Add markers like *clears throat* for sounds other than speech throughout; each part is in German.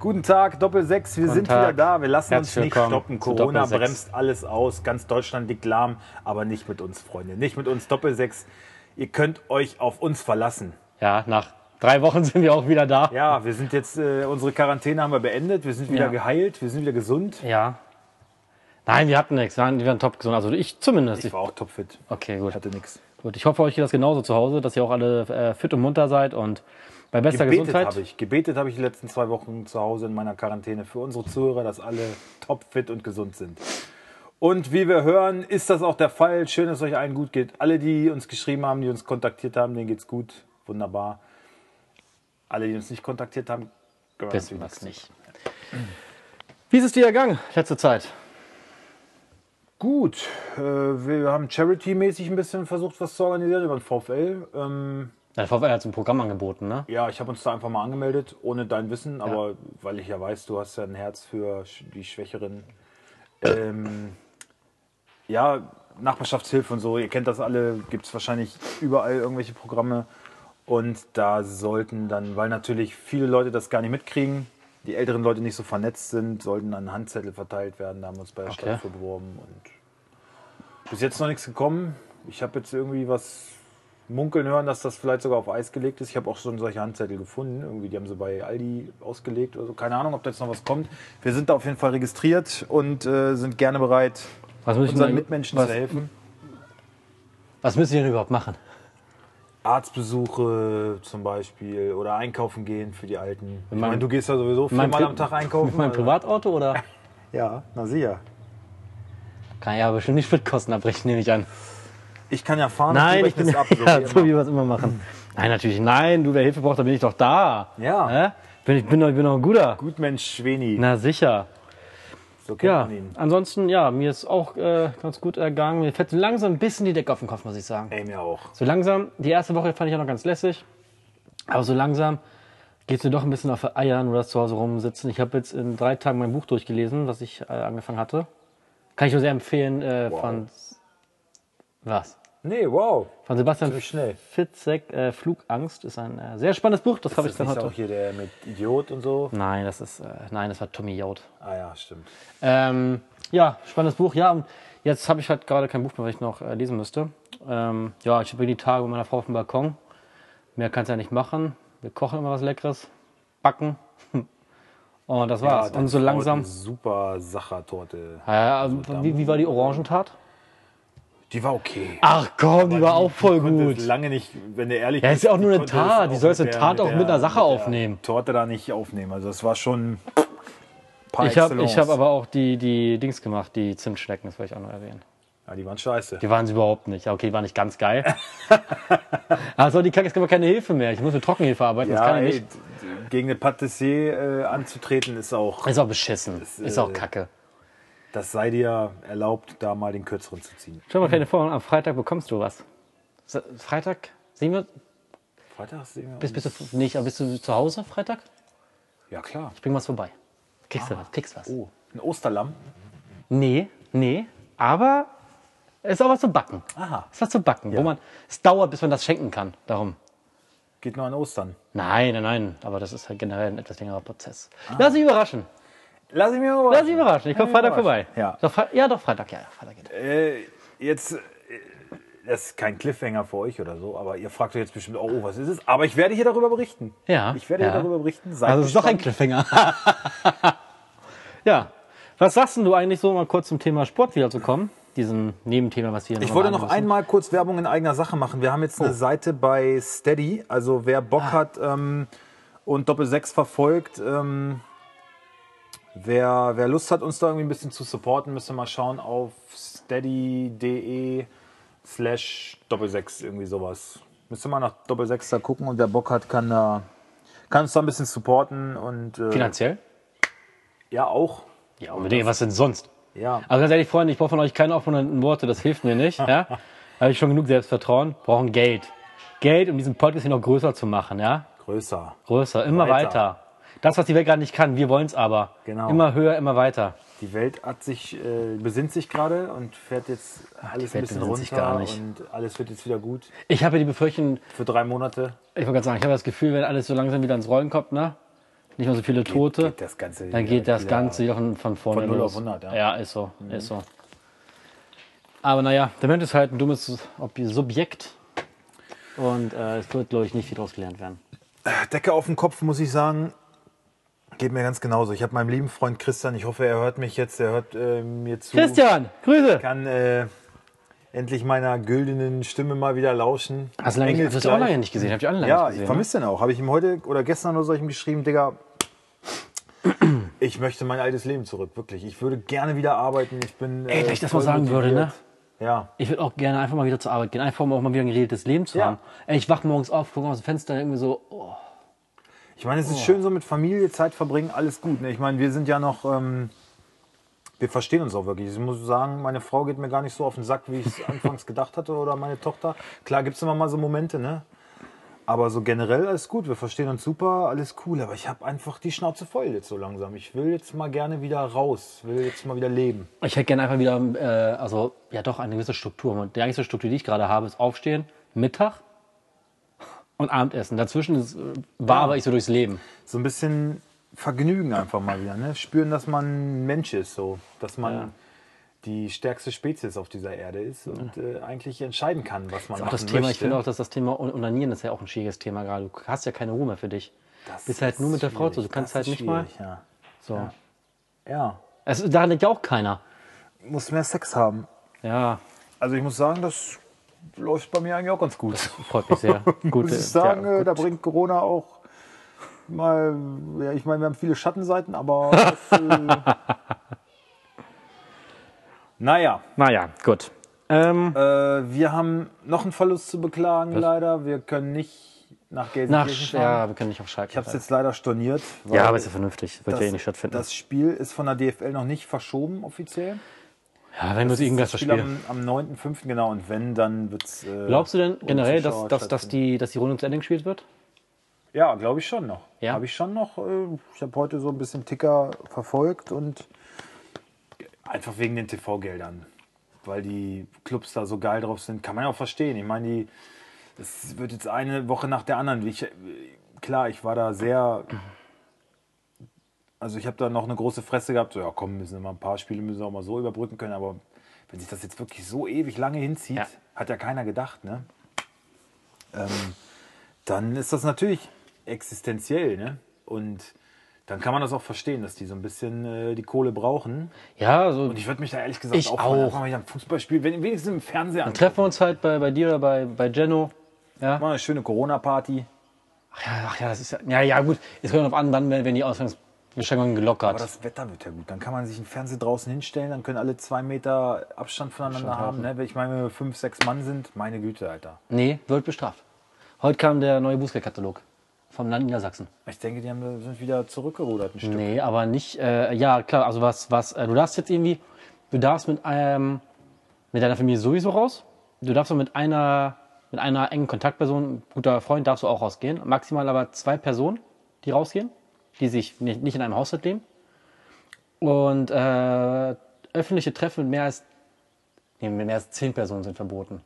Guten Tag, Doppel 6, wir Guten sind Tag. wieder da. Wir lassen uns Herzlich nicht willkommen stoppen. Corona Doppel 6. bremst alles aus. Ganz Deutschland liegt lahm, aber nicht mit uns, Freunde. Nicht mit uns, Doppel 6. Ihr könnt euch auf uns verlassen. Ja, nach drei Wochen *laughs* sind wir auch wieder da. Ja, wir sind jetzt, äh, unsere Quarantäne haben wir beendet. Wir sind wieder Ja. geheilt, wir sind wieder gesund. Ja. Nein, wir hatten nichts. Wir waren, wir waren top gesund. Also ich zumindest. Ich war auch topfit. okay, gut. Ich hatte nichts. gut. Ich hoffe, euch geht das genauso zu Hause, dass ihr auch alle äh, fit und munter seid und bei bester Gebetet Gesundheit. habe ich. Gebetet habe ich die letzten zwei Wochen zu Hause in meiner Quarantäne für unsere Zuhörer, dass alle topfit und gesund sind. Und wie wir hören, ist das auch der Fall. Schön, dass es euch allen gut geht. Alle, die uns geschrieben haben, die uns kontaktiert haben, denen geht's gut. Wunderbar. Alle, die uns nicht kontaktiert haben, wir Wissen es nicht. Wie ist es dir ergangen letzte Zeit? Gut, äh, wir haben Charity-mäßig ein bisschen versucht, was zu organisieren über den VfL. Ähm, Der VfL hat so ein Programm angeboten, ne? ja, ich habe uns da einfach mal angemeldet, ohne dein Wissen, aber weil ich ja weiß, du hast ja ein Herz für die Schwächeren. Ähm, ja, Nachbarschaftshilfe und so, ihr kennt das alle, gibt es wahrscheinlich überall irgendwelche Programme. Und da sollten dann, weil natürlich viele Leute das gar nicht mitkriegen, die älteren Leute nicht so vernetzt sind, sollten dann Handzettel verteilt werden. Da haben wir uns bei der Okay. Stadt für beworben. Und bis jetzt noch nichts gekommen. Ich habe jetzt irgendwie was munkeln hören, dass das vielleicht sogar auf Eis gelegt ist. Ich habe auch schon solche Handzettel gefunden. Irgendwie, die haben sie bei Aldi ausgelegt oder so. Keine Ahnung, ob da jetzt noch was kommt. Wir sind da auf jeden Fall registriert und äh, sind gerne bereit, unseren wir, Mitmenschen was, zu helfen. was müssen wir denn überhaupt machen? Arztbesuche zum Beispiel oder einkaufen gehen für die Alten. Ich meinem- meine, du gehst ja sowieso viermal Pri- am Tag einkaufen. Mit meinem also- Privatauto oder? *laughs* Ja, na sicher. Kann ja bestimmt nicht Spritkosten abbrechen, nehme ich an. Ich kann ja fahren Nein, ich bin ab. So ja, wie so wie wir es immer machen. Nein, natürlich. Nein, du, wer Hilfe braucht, dann bin ich doch da. Ja. Hä? Bin, ich bin doch, ich bin doch ein guter. Gut Mensch Schweni. Na sicher. so kennt Ja, man ihn. ansonsten, ja, mir ist auch äh, ganz gut ergangen. Mir fällt so langsam ein bisschen die Decke auf den Kopf, muss ich sagen. Ey, mir auch. So langsam, die erste Woche fand ich auch noch ganz lässig. Aber so langsam geht es mir doch ein bisschen auf die Eier, nur das zu Hause rumsitzen. Ich habe jetzt in drei Tagen mein Buch durchgelesen, was ich äh, angefangen hatte. Kann ich nur sehr empfehlen äh, Wow. von was? Nee, wow. Von Sebastian. Fitzek, äh, Flugangst, ist ein äh, sehr spannendes Buch. Das habe ich Ist dann heute. auch hier der mit Idiot und so? Nein, das ist, äh, nein, das war Tommy Joad. Ah ja, stimmt. Ähm, ja, spannendes Buch. Ja, und jetzt habe ich halt gerade kein Buch mehr, was ich noch äh, lesen müsste. Ähm, ja, ich bin die Tage mit meiner Frau auf dem Balkon. Mehr kann es ja nicht machen. Wir kochen immer was Leckeres, backen. *laughs* Und das war's. deine und so langsam. Super Sachertorte. Ja, also, wie, wie war die Orangentat? Die war okay. Ach komm, die Aber war auch voll gut. lange nicht, wenn du ehrlich Ja, bist. ist ja auch nur die eine Tat. Die sollst mit eine der- Tat auch mit einer Sache der aufnehmen. Torte da nicht aufnehmen. Also es war schon Ich habe hab aber auch die, die Dings gemacht, die Zimtschnecken, das wollte ich auch noch erwähnen. Ja, die waren scheiße. Die waren sie überhaupt nicht. Ja, Okay, die waren nicht ganz geil. *laughs* also die Kacke, es gibt aber keine Hilfe mehr. Ich muss mit Trockenhefe arbeiten, das Ja, kann ich ey, nicht. gegen eine Patissier äh, anzutreten ist auch, Ist auch beschissen. ist auch äh, kacke. Das sei dir erlaubt, da mal den kürzeren zu ziehen. Stell mal keine vor, am Freitag bekommst du was. Freitag? Sehen wir? Freitag sehen wir Bist, bist, du, nicht, aber bist du zu Hause Freitag? Ja, klar. Ich bring was vorbei. Kriegst du was? Kriegst was? Oh, ein Osterlamm. Nee, nee. Aber es ist auch was zu backen. Aha. Es ist was zu backen. Wo man, es dauert, bis man das schenken kann. Darum. Geht nur an Ostern. Nein, nein, nein. Aber das ist halt generell ein etwas längerer Prozess. Ah. Lass dich überraschen. Lass ich mir mal Lass dich überraschen. Ich komme mich Freitag vorbei. Ja. Doch, ja, doch, Freitag. Ja, Freitag geht. Äh, jetzt, äh, das ist kein Cliffhanger für euch oder so, aber ihr fragt euch jetzt bestimmt, oh, was ist es? Aber ich werde hier darüber berichten. Ja, Ich werde ja. hier darüber berichten. Seid Also es ist doch ein. Cliffhanger. *laughs* ja. Was sagst denn du eigentlich so mal kurz zum Thema Sport wiederzukommen? Diesen Nebenthema, was wir hier Ich wollte noch einmal kurz Werbung in eigener Sache machen. Wir haben jetzt Oh. eine Seite bei Steady. Also wer Bock Ah. hat ähm, und Doppel 6 verfolgt, ähm, wer, wer Lust hat, uns da irgendwie ein bisschen zu supporten, müsste mal schauen auf steady.de slash Doppel 6, irgendwie sowas. Müsste mal nach Doppel 6 da gucken und wer Bock hat, kann da kann uns da ein bisschen supporten und äh, Finanziell? ja auch. Ja, unbedingt. Was denn sonst? Ja. Also ganz ehrlich, Freunde, ich brauche von euch keine offenen Worte, das hilft mir nicht. Ja? *laughs* Da habe ich schon genug Selbstvertrauen. Brauchen Geld. Geld, um diesen Podcast hier noch größer zu machen, ja? Größer. Größer, immer weiter. Weiter. Das, was die Welt gerade nicht kann, wir wollen es aber. Genau. Immer höher, immer weiter. Die Welt hat sich, äh, besinnt sich gerade und fährt jetzt alles ein Welt bisschen besinnt runter sich gar nicht. und alles wird jetzt wieder gut Ich habe ja die Befürchtung, für drei Monate. ich wollte gerade sagen, ich habe das Gefühl, wenn alles so langsam wieder ins Rollen kommt, ne? nicht mehr so viele Tote, geht das Ganze dann wieder- geht das wieder Ganze wieder von, von vorne von 0 los. auf 100, ja. Mhm. ja, ist so, ist so. Aber naja, der Mensch ist halt ein dummes Subjekt und äh, es wird, glaube ich, nicht viel daraus gelernt werden. Decke auf den Kopf, muss ich sagen, geht mir ganz genauso. Ich habe meinem lieben Freund Christian, ich hoffe, er hört mich jetzt, er hört äh, mir zu. Christian, Grüße! Kann äh, endlich meiner güldenen Stimme mal wieder lauschen. Hast du lange, das hast du auch lange nicht gesehen, hab ich auch lange Ja, nicht ich gesehen. ne? vermisse den auch. Habe ich ihm heute oder gestern oder so ich ihm geschrieben, Digga, ich möchte mein altes Leben zurück, wirklich. Ich würde gerne wieder arbeiten. Ich bin. Ey, äh, wenn ich das voll mal sagen würde, motiviert. ne? Ja. Ich würde auch gerne einfach mal wieder zur Arbeit gehen, einfach um auch mal wieder ein geregeltes Leben zu Ja. haben. Ey, ich wach morgens auf, gucke aus dem Fenster irgendwie so, oh, Ich meine, es ist schön so mit Familie Zeit verbringen, alles gut. Ne? Ich meine, wir sind ja noch, ähm, wir verstehen uns auch wirklich. Ich muss sagen, meine Frau geht mir gar nicht so auf den Sack, wie ich es *laughs* anfangs gedacht hatte oder meine Tochter. Klar gibt es immer mal so Momente, ne? Aber so generell alles gut, wir verstehen uns super, alles cool. Aber ich habe einfach die Schnauze voll jetzt so langsam. Ich will jetzt mal gerne wieder raus, will jetzt mal wieder leben. Ich hätte gerne einfach wieder, äh, also ja doch eine gewisse Struktur. Und die einzige Struktur, die ich gerade habe, ist Aufstehen, Mittag und Abendessen. Dazwischen ist, äh, war ich so durchs Leben. So ein bisschen Vergnügen einfach mal wieder, ne? Spüren, dass man Mensch ist, so. Dass man Ja. die stärkste Spezies auf dieser Erde ist und äh, eigentlich entscheiden kann, was man Auch machen das Thema, möchte. ich finde auch, dass das Thema Un- Unanieren ist ja auch ein schwieriges Thema gerade. Du hast ja keine Ruhe mehr für dich. Das bist halt ist nur mit der Frau zu. Du kannst das halt ist nicht mal. Ja. So. Ja. ja, Es, daran liegt ja auch keiner. muss mehr Sex haben. Ja, Also ich muss sagen, das läuft bei mir eigentlich auch ganz gut. freut mich sehr. *laughs* Gute, muss ich sagen, ja, äh, da bringt Corona auch mal, ja, ich meine, wir haben viele Schattenseiten, aber *laughs* das, äh, naja, Naja, gut. Ähm, äh, wir haben noch einen Verlust zu beklagen, leider. Wir können nicht nach nach, Gelsenkirchen fahren. ja, wir können nicht auf Schalke. Ich habe es jetzt leider storniert. ja, aber ist ja vernünftig. Wird das, ja eh nicht stattfinden. Das Spiel ist von der DFL noch nicht verschoben offiziell. Ja, wenn du es irgendwas das Spiel verspielst. am, am 9.5. genau. Und wenn, dann wird es. Äh, Glaubst du denn generell, dass, dass, dass, die, dass die Runde zu Ende gespielt wird? Ja, glaube ich schon noch. Ja? Habe ich schon noch. Äh, ich habe heute so ein bisschen Ticker verfolgt und einfach wegen den TV-Geldern. Weil die Clubs da so geil drauf sind, kann man ja auch verstehen. Ich meine, die, es wird jetzt eine Woche nach der anderen. Ich, klar, ich war da sehr. Also ich habe da noch eine große Fresse gehabt. So, ja, komm, müssen wir mal ein paar Spiele müssen auch mal so überbrücken können. Aber wenn sich das jetzt wirklich so ewig lange hinzieht, Ja. hat ja keiner gedacht, ne? Ähm, dann ist das natürlich existenziell, ne? Und dann kann man das auch verstehen, dass die so ein bisschen äh, die Kohle brauchen. Ja, so. Und ich würde mich da ehrlich gesagt Ich auch. einfach mal wieder ein Fußballspiel, wenn, wenigstens im Fernsehen Dann treffen wir uns halt bei, bei dir oder bei, bei Jenno. Ja. Mal eine schöne Corona-Party. Ach ja, ach ja, das ist ja. Ja, ja, gut. Es kommt darauf an, wann werden die Ausgangsbeschränkungen gelockert. Aber das Wetter wird ja gut. Dann kann man sich einen Fernseher draußen hinstellen, dann können alle zwei Meter Abstand voneinander haben. Ne? Ich meine, wenn wir fünf, sechs Mann sind, meine Güte, Alter. nee, wird bestraft. Heute kam der neue Bußgeldkatalog vom Land Niedersachsen. Ich denke, die haben, sind wieder zurückgerudert ein Stück. Nee, aber nicht, äh, ja klar, also was, was, äh, du darfst jetzt irgendwie, du darfst mit einem, mit deiner Familie sowieso raus, du darfst auch mit einer, mit einer engen Kontaktperson, guter Freund, darfst du auch rausgehen, maximal aber zwei Personen, die rausgehen, die sich nicht, nicht in einem Haushalt leben und äh, öffentliche Treffen mit mehr als, nee, mit mehr als zehn Personen sind verboten.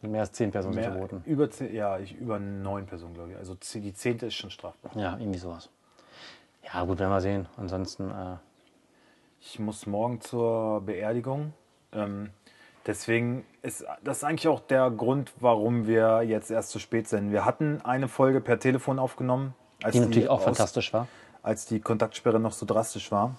Mit mehr als zehn Personen sind Mehr, verboten. über, zehn, ja, ich, über neun Personen, glaube ich. Also die zehnte ist schon strafbar. Ja, irgendwie sowas. Ja, gut, werden wir sehen. Ansonsten, äh, Ich muss morgen zur Beerdigung. Ähm, deswegen ist das eigentlich auch der Grund, warum wir jetzt erst zu spät sind. Wir hatten eine Folge per Telefon aufgenommen, als die natürlich auch aus- fantastisch war. als die Kontaktsperre noch so drastisch war.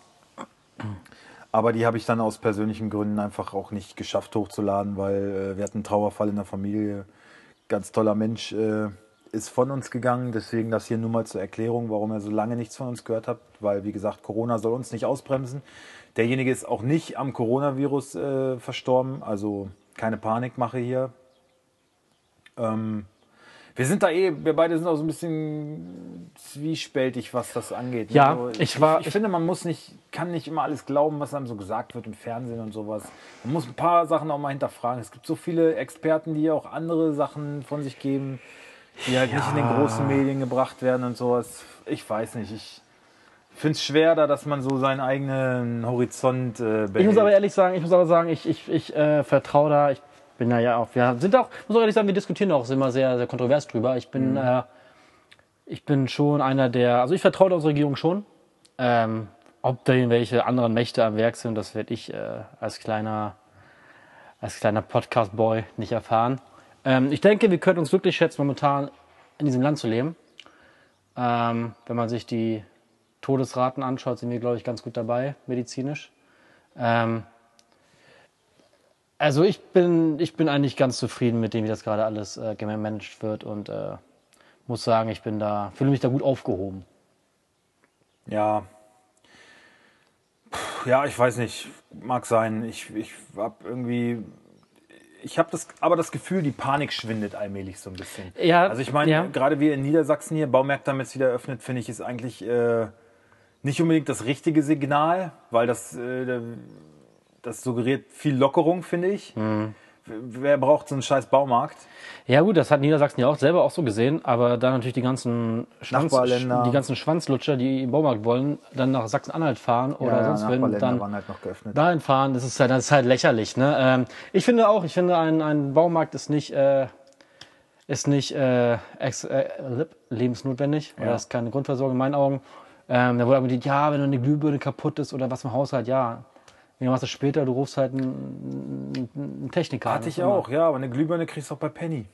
Aber die habe ich dann aus persönlichen Gründen einfach auch nicht geschafft hochzuladen, weil äh, wir hatten einen Trauerfall in der Familie. Ganz toller Mensch äh, ist von uns gegangen. Deswegen das hier nur mal zur Erklärung, warum ihr so lange nichts von uns gehört habt. Weil, wie gesagt, Corona soll uns nicht ausbremsen. Derjenige ist auch nicht am Coronavirus äh, verstorben. Also keine Panikmache hier. Ähm, wir sind da eh, wir beide sind auch so ein bisschen zwiespältig, was das angeht. ne? Ja, Also ich war- Ich, finde, man muss nicht, kann nicht immer alles glauben, was einem so gesagt wird im Fernsehen und sowas. Man muss ein paar Sachen auch mal hinterfragen. Es gibt so viele Experten, die auch andere Sachen von sich geben, die halt nicht in den großen Medien gebracht werden und sowas. Ich weiß nicht. Ich finde es schwer, da, dass man so seinen eigenen Horizont äh, behält. Ich muss aber ehrlich sagen, ich muss aber sagen, ich, ich, ich äh, vertraue da, ich bin da ja auch, wir sind auch, muss auch ehrlich sagen, wir diskutieren auch immer sehr, sehr kontrovers drüber. Ich bin, äh, ich bin schon einer der, also ich vertraue der unserer Regierung schon. Ähm, ob da irgendwelche anderen Mächte am Werk sind, das werde ich äh, als kleiner, als kleiner Podcast-Boy nicht erfahren. Ähm, ich denke, wir können uns glücklich schätzen, momentan in diesem Land zu leben. Ähm, wenn man sich die Todesraten anschaut, sind wir, glaube ich, ganz gut dabei, medizinisch. Ähm, also ich bin, ich bin eigentlich ganz zufrieden mit dem, wie das gerade alles äh, gemanagt wird und äh, muss sagen, ich bin da, fühle mich da gut aufgehoben. Ja. Puh, ja, ich weiß nicht. Mag sein. Ich, ich habe irgendwie. Ich habe das, aber das Gefühl, die Panik schwindet allmählich so ein bisschen. Ja, Also ich meine, ja. gerade wir in Niedersachsen hier, Baumärkte haben jetzt wieder eröffnet, finde ich, ist eigentlich äh, nicht unbedingt das richtige Signal, weil das, äh, das suggeriert viel Lockerung, finde ich. Mhm. Wer braucht so einen scheiß Baumarkt? Ja gut, das hat Niedersachsen ja auch selber auch so gesehen, aber dann natürlich die ganzen, Schwanz, die ganzen Schwanzlutscher, die im Baumarkt wollen, dann nach Sachsen-Anhalt fahren oder sonst wenn dann halt noch geöffnet. dahin fahren, das ist halt, das ist halt lächerlich. Ne? Ähm, ich finde auch, ich finde ein, ein Baumarkt ist nicht, äh, ist nicht äh, ex, äh, lebensnotwendig oder Ja. ist keine Grundversorgung in meinen Augen. Ähm, da wurde aber gesagt, ja, wenn eine Glühbirne kaputt ist oder was im Haushalt, ja. Wie machst du später? Du rufst halt einen, einen Techniker. an. Hatte ich auch, ja, aber eine Glühbirne kriegst du auch bei Penny.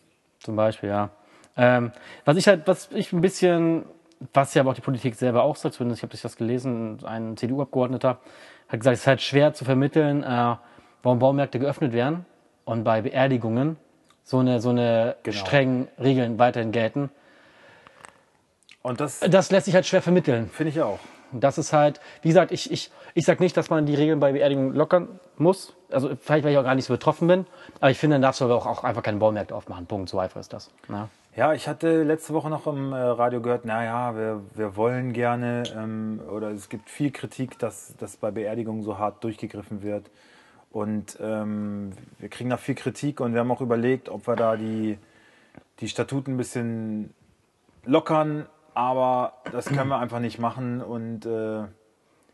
Zum Beispiel, ja. Ähm, was ich halt, was ich ein bisschen, was ja aber auch die Politik selber auch sagt, zumindest ich habe das gelesen, ein CDU-Abgeordneter hat gesagt, es ist halt schwer zu vermitteln, äh, warum Baumärkte geöffnet werden und bei Beerdigungen so eine, so eine Genau. strengen Regeln weiterhin gelten. Und das Das lässt sich halt schwer vermitteln. finde ich auch. Das ist halt, wie gesagt, ich, ich, ich sag nicht, dass man die Regeln bei Beerdigungen lockern muss. Also vielleicht, weil ich auch gar nicht so betroffen bin. Aber ich finde, dann darfst du aber auch, auch einfach keine Baumärkte aufmachen. Punkt. So einfach ist das. Ja. Ja, ich hatte letzte Woche noch im äh, Radio gehört, naja, wir, wir wollen gerne, ähm, oder es gibt viel Kritik, dass, dass bei Beerdigungen so hart durchgegriffen wird. Und ähm, wir kriegen da viel Kritik und wir haben auch überlegt, ob wir da die, die Statuten ein bisschen lockern, aber das können wir einfach nicht machen und äh,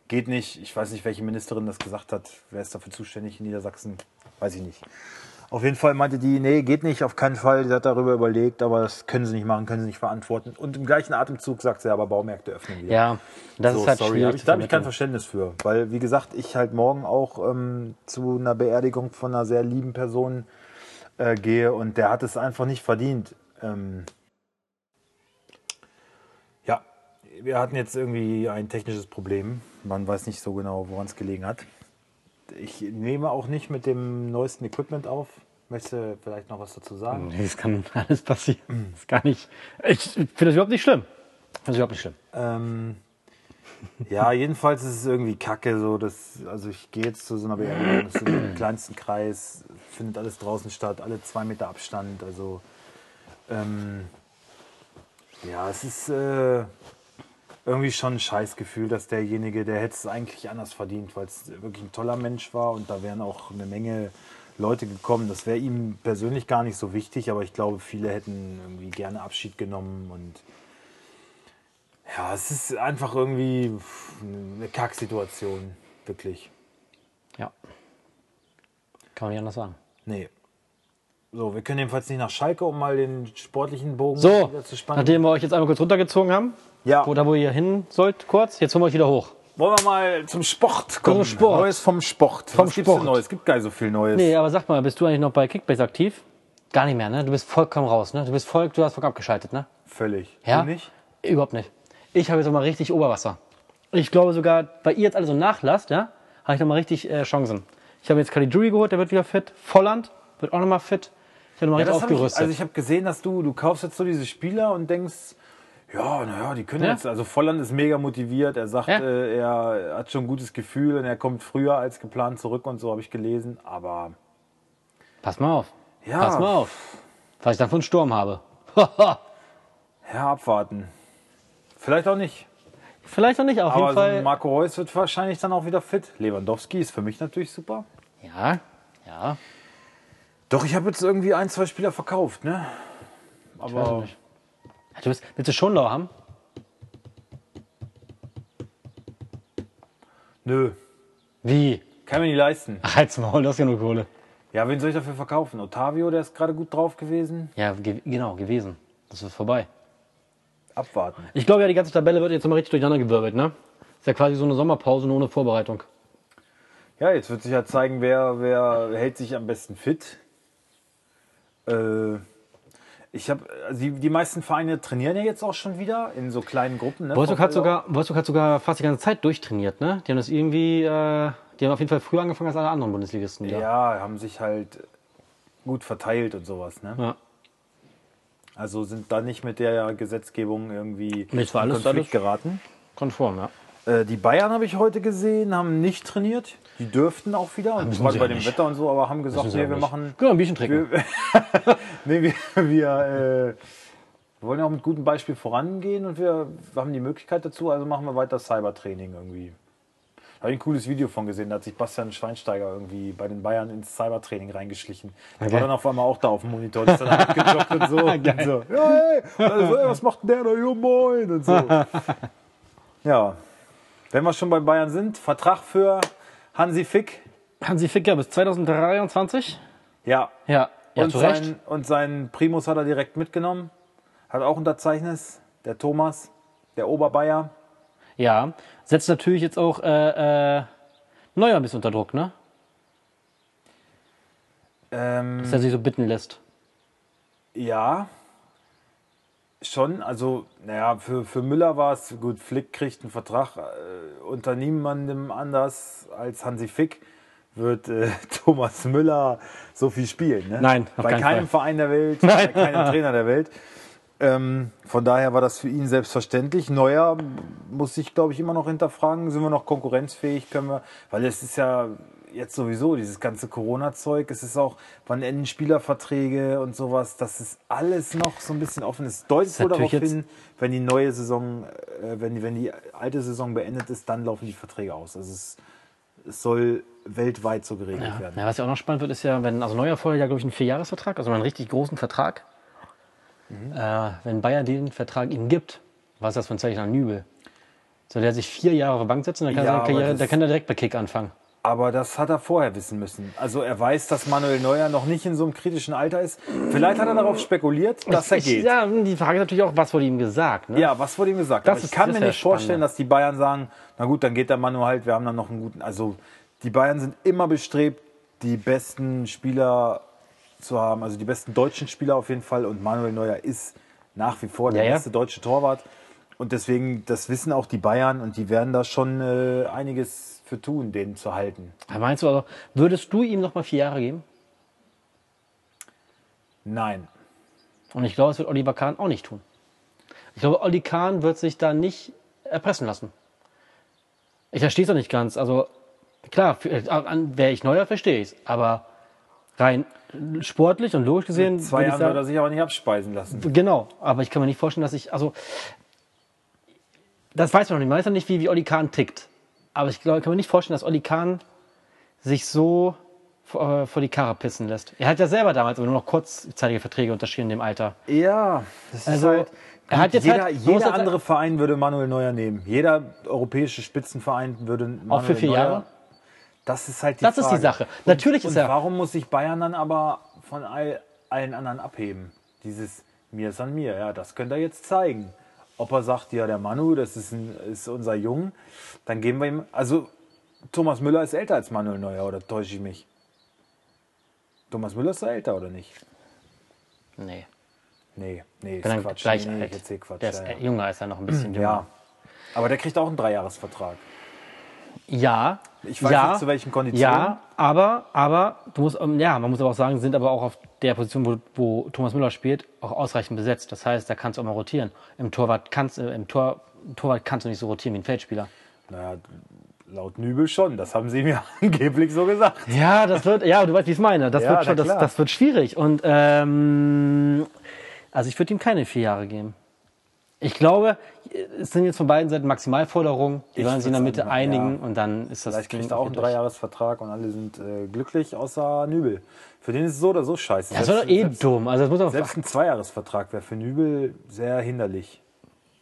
geht nicht. Ich weiß nicht, welche Ministerin das gesagt hat. Wer ist dafür zuständig in Niedersachsen? Weiß ich nicht. Auf jeden Fall meinte die, nee, geht nicht, auf keinen Fall. Sie hat darüber überlegt, aber das können sie nicht machen, können sie nicht verantworten. Und im gleichen Atemzug sagt sie, aber Baumärkte öffnen wieder. Ja, das so, ist halt sorry, schwierig. hab ich, zu da habe ich kein. Verständnis für. Weil, wie gesagt, ich halt morgen auch ähm, zu einer Beerdigung von einer sehr lieben Person äh, gehe und der hat es einfach nicht verdient. Ähm, ja, wir hatten jetzt irgendwie ein technisches Problem. Man weiß nicht so genau, woran es gelegen hat. Ich nehme auch nicht mit dem neuesten Equipment auf. Möchtest du vielleicht noch was dazu sagen? Nee, es kann *laughs* alles passieren. Das ist gar nicht. Ich finde das überhaupt nicht schlimm. Das ist überhaupt nicht schlimm. Ähm, ja, jedenfalls ist es irgendwie kacke. So, dass, also ich gehe jetzt zu so einer Beerdigung, das ist im *clears throat* kleinsten Kreis, findet alles draußen statt, alle zwei Meter Abstand. Also ähm, ja, es ist äh, irgendwie schon ein Scheißgefühl, dass derjenige, der hätte es eigentlich anders verdient, weil es wirklich ein toller Mensch war und da wären auch eine Menge Leute gekommen. Das wäre ihm persönlich gar nicht so wichtig, aber ich glaube, viele hätten irgendwie gerne Abschied genommen und ja, es ist einfach irgendwie eine Kacksituation, wirklich. Ja. Kann man nicht anders sagen. Nee. So, wir können jedenfalls nicht nach Schalke, um mal den sportlichen Bogen So, wieder zu spannen. nachdem wir euch jetzt einmal kurz runtergezogen haben, Ja, wo, da wo ihr hin sollt, kurz, jetzt holen wir euch wieder hoch. wollen wir mal zum Sport kommen. Zum Sport. Neues vom Sport. Vom Was gibt's Sport. denn Neues? Es gibt gar nicht so viel Neues. Nee, aber sag mal, bist du eigentlich noch bei Kickbase aktiv? Gar nicht mehr, ne? Du bist vollkommen raus, ne? Du bist voll, du hast vollkommen abgeschaltet, ne? Völlig. Ja? Du nicht? Überhaupt nicht. Ich habe jetzt noch mal richtig Oberwasser. Ich glaube sogar, bei ihr jetzt alle so nachlasst, ja, habe ich noch mal richtig äh, Chancen. Ich habe jetzt Caligiuri geholt, der wird wieder fit. Volland wird auch noch mal fit. Ich habe noch mal Ja, richtig hab ich, aufgerüstet. also ich habe gesehen, dass du, du kaufst jetzt so diese Spieler und denkst, ja, naja, die können Ja. jetzt, also Volland ist mega motiviert, er sagt, Ja. äh, er hat schon ein gutes Gefühl und er kommt früher als geplant zurück und so habe ich gelesen, aber Pass mal auf. Ja. Pass mal auf. Was ich dann von Sturm habe. *laughs* ja, abwarten. Vielleicht auch nicht. Vielleicht noch nicht, auf Aber jeden Fall. Marco Reus wird wahrscheinlich dann auch wieder fit. Lewandowski ist für mich natürlich super. ja, ja. Doch, ich habe jetzt irgendwie ein, zwei Spieler verkauft, ne? Aber Du bist, willst du Schonlau haben? nö, Wie? kann mir nicht leisten. Ach, halt's Maul, du hast genug Kohle. Ja, wen soll ich dafür verkaufen? Otavio, der ist gerade gut drauf gewesen. Ja, ge genau, gewesen. Das ist vorbei. abwarten. Ich glaube ja, die ganze Tabelle wird jetzt mal richtig durcheinandergewirbelt, ne? Ist ja quasi so eine Sommerpause nur ohne Vorbereitung. Ja, jetzt wird sich ja zeigen, wer, wer hält sich am besten fit. Äh, ich habe, also die, die meisten Vereine trainieren ja jetzt auch schon wieder in so kleinen Gruppen. Ne? Wolfsburg hat sogar, Wolfsburg hat sogar fast die ganze Zeit durchtrainiert, ne? Die haben das irgendwie, äh, die haben auf jeden Fall früher angefangen als alle anderen Bundesligisten. wieder. Ja, haben sich halt gut verteilt und sowas. Ne? ja. Also sind da nicht mit der Gesetzgebung irgendwie in alles- Konflikt geraten. Konform, ja. Äh, die Bayern habe ich heute gesehen, haben nicht trainiert. Die dürften auch wieder. Und gerade bei dem nicht. Wetter und so, aber haben gesagt, nee, wir nicht. machen. Genau, ein Bierchen trinken. Wir, *laughs* nee, wir, wir, äh, wir wollen ja auch mit gutem Beispiel vorangehen und wir haben die Möglichkeit dazu, also machen wir weiter Cybertraining irgendwie. Da habe ich ein cooles Video von gesehen, da hat sich Bastian Schweinsteiger irgendwie bei den Bayern ins Cybertraining reingeschlichen. Der Okay. war dann auf einmal auch da auf dem Monitor, ist dann *laughs* abgejoggt und so. *laughs* und so. Ja, hey, und so, ey, was macht denn der da? Ja, moin und so. Ja, wenn wir schon bei Bayern sind, Vertrag für Hansi Fick. Hansi Ficker bis 2023? Ja, Ja, ja und, zu Recht. sein, und seinen Primus hat er direkt mitgenommen. Hat auch unterzeichnet. Der Thomas, der Oberbayer. Ja, setzt natürlich jetzt auch äh, äh, Neuer ein bisschen unter Druck, ne? Ähm, Dass er sich so bitten lässt. ja, schon. Also, naja, für, für Müller war es gut. Flick kriegt einen Vertrag äh, unter niemandem anders als Hansi Fick. Wird äh, *laughs* Thomas Müller so viel spielen? Ne? Nein, bei keinem Fall. Verein der Welt, *laughs* bei keinem Trainer der Welt. Ähm, von daher war das für ihn selbstverständlich. Neuer muss sich, glaube ich, immer noch hinterfragen, sind wir noch konkurrenzfähig, können wir, weil es ist ja jetzt sowieso dieses ganze Corona-Zeug, es ist auch, wann enden Spielerverträge und sowas, das ist alles noch so ein bisschen offen. Es deutet ist wohl darauf hin, wenn die neue Saison, äh, wenn, die, wenn die alte Saison beendet ist, dann laufen die Verträge aus. Also es, es soll weltweit so geregelt Ja. werden. ja, was ja auch noch spannend wird, ist ja, wenn, also Neuer vorher ja, glaube ich, einen Vierjahresvertrag, also einen richtig großen Vertrag. Äh, wenn Bayern den Vertrag ihm gibt, was ist das für ein Zeichen an Nübel? Soll der sich vier Jahre auf die Bank setzen, dann kann, Ja, Karriere, dann kann er direkt bei Kick anfangen. Aber das hat er vorher wissen müssen. Also er weiß, dass Manuel Neuer noch nicht in so einem kritischen Alter ist. Vielleicht hat er darauf spekuliert, dass er geht. Ja, die Frage ist natürlich auch, was wurde ihm gesagt? Ne? Ja, was wurde ihm gesagt? Das Aber ich ist- kann mir nicht vorstellen, dass die Bayern sagen, na gut, dann geht der Manu halt, wir haben dann noch einen guten. Also die Bayern sind immer bestrebt, die besten Spieler zu haben, also die besten deutschen Spieler auf jeden Fall. Und Manuel Neuer ist nach wie vor der Ja, ja. beste deutsche Torwart. Und deswegen, das wissen auch die Bayern und die werden da schon äh, einiges für tun, den zu halten. Meinst du also, würdest du ihm noch mal vier Jahre geben? Nein. Und ich glaube, es wird Oliver Kahn auch nicht tun. Ich glaube, Olli Kahn wird sich da nicht erpressen lassen. Ich verstehe es auch nicht ganz. Also, klar, wäre ich neuer, verstehe ich es. Aber rein sportlich und logisch gesehen. Zwei würde ich Jahren wird er sich aber nicht abspeisen lassen. Genau, aber ich kann mir nicht vorstellen, dass ich. Also, das weiß man noch nicht. Man weiß ja nicht, wie, wie Olli Kahn tickt. Aber ich glaube, kann mir nicht vorstellen, dass Olli Kahn sich so vor, äh, vor die Karre pissen lässt. Er hat ja selber damals aber nur noch kurzzeitige Verträge unterschrieben in dem Alter. Ja, das ist Also, halt. er hat jetzt jeder halt- jeder andere Verein würde Manuel Neuer nehmen. Jeder europäische Spitzenverein würde Manuel Auch für vier Neuer. Jahre? Das ist halt die Das ist Frage. die Sache. Natürlich und, ist und er- Warum muss sich Bayern dann aber von all, allen anderen abheben? Dieses mir ist an mir. Ja, das könnte er jetzt zeigen. Ob er sagt, ja, der Manu, das ist, ein, ist unser Jung, dann geben wir ihm. Also, Thomas Müller ist älter als Manuel Neuer, oder täusche ich mich? Thomas Müller ist doch älter, oder nicht? Nee. Nee, nee, ist Quatsch. gleich nee, alt. erzähl Quatsch. Der ist ja, ja. jünger, ist er noch ein bisschen jünger. ja. Aber der kriegt auch einen Dreijahresvertrag. Ja. Ich weiß ja, nicht, zu welchen Konditionen. Ja, aber, aber, du musst, ähm, ja, man muss aber auch sagen, sind aber auch auf der Position, wo, wo Thomas Müller spielt, auch ausreichend besetzt. Das heißt, da kannst du auch mal rotieren. Im Torwart kannst, äh, im Tor, Torwart kannst du nicht so rotieren wie ein Feldspieler. Naja, laut Nübel schon. Das haben sie mir *laughs* angeblich so gesagt. Ja, das wird, ja, du weißt, wie ich es meine. Das, Ja, wird schon, das, das wird schwierig. Und ähm, also ich würde ihm keine vier Jahre geben. Ich glaube, es sind jetzt von beiden Seiten Maximalforderungen. Die Ich werden sich in der Mitte auch- einigen ja. und dann ist das Vielleicht kriegt er auch einen. Dreijahresvertrag und alle sind äh, glücklich, außer Nübel. Für den ist es so oder so scheiße. Das war doch eh selbst, dumm. Also das muss selbst ein Zweijahresvertrag wäre für Nübel sehr hinderlich.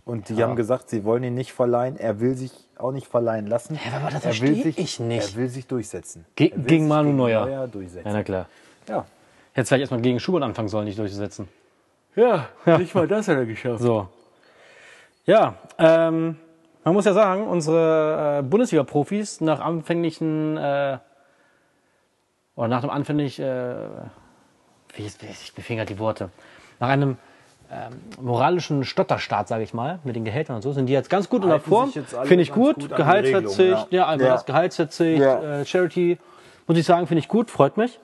Und die haben gesagt, sie wollen ihn nicht verleihen. Er will sich auch nicht verleihen lassen. Ja, aber das er will verstehe sich, ich nicht. Er will sich durchsetzen. Ge- Er will gegen sich Manu gegen Neuer. durchsetzen. Ja, na klar. Ja. Hätte vielleicht erstmal gegen Schubert anfangen sollen, nicht durchzusetzen. ja, nicht mal das hat er geschafft. So. Ja, ähm, man muss ja sagen, unsere äh, Bundesliga-Profis nach anfänglichen äh, oder nach dem anfänglich, äh, wie, wie, fehlen gerade die Worte, nach einem ähm, moralischen Stotterstart, sage ich mal, mit den Gehältern und so, sind die jetzt ganz gut in der Form. Finde ich gut. gut Gehaltsverzicht, ja, ja. einfach Ja. das Gehaltsverzicht, Ja. äh, Charity, muss ich sagen, finde ich gut, freut mich.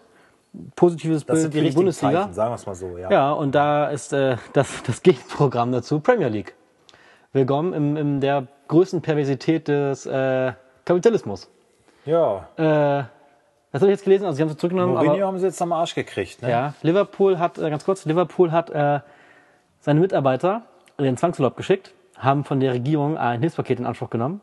Positives Das Bild sind die für die richtigen Bundesliga. Zeichen, sagen wir es mal so. Ja. Ja, und da ist äh, *laughs* das, das Gegenprogramm dazu Premier League. Willkommen in, in der größten Perversität des äh, Kapitalismus. ja. Äh, das habe ich jetzt gelesen, also sie haben es zurückgenommen, Mourinho aber haben sie jetzt am Arsch gekriegt. Ne? ja, Liverpool hat, äh, ganz kurz, Liverpool hat äh, seine Mitarbeiter in den Zwangsurlaub geschickt, haben von der Regierung ein Hilfspaket in Anspruch genommen,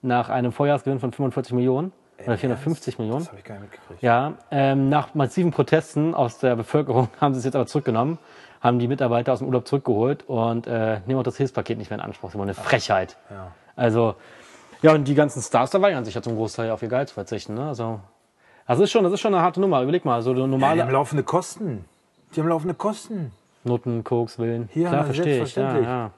nach einem Vorjahresgewinn von 45 Millionen oder 450 Millionen. Das habe ich gar nicht mitgekriegt. Ja, ähm, nach massiven Protesten aus der Bevölkerung *laughs* haben sie es jetzt aber zurückgenommen, haben die Mitarbeiter aus dem Urlaub zurückgeholt und äh, nehmen auch das Hilfspaket nicht mehr in Anspruch. Das ist immer eine Frechheit. Ja. Also, ja, und die ganzen Stars da weigern sich ja zum Großteil auf ihr Gehalt zu verzichten. Ne? Also, das ist schon, das ist schon eine harte Nummer. Überleg mal, so eine Ja, die normale haben laufende Kosten. Die haben laufende Kosten. Noten, Koks, Willen. Hier, Klar, verstehe ich. Ja, ja.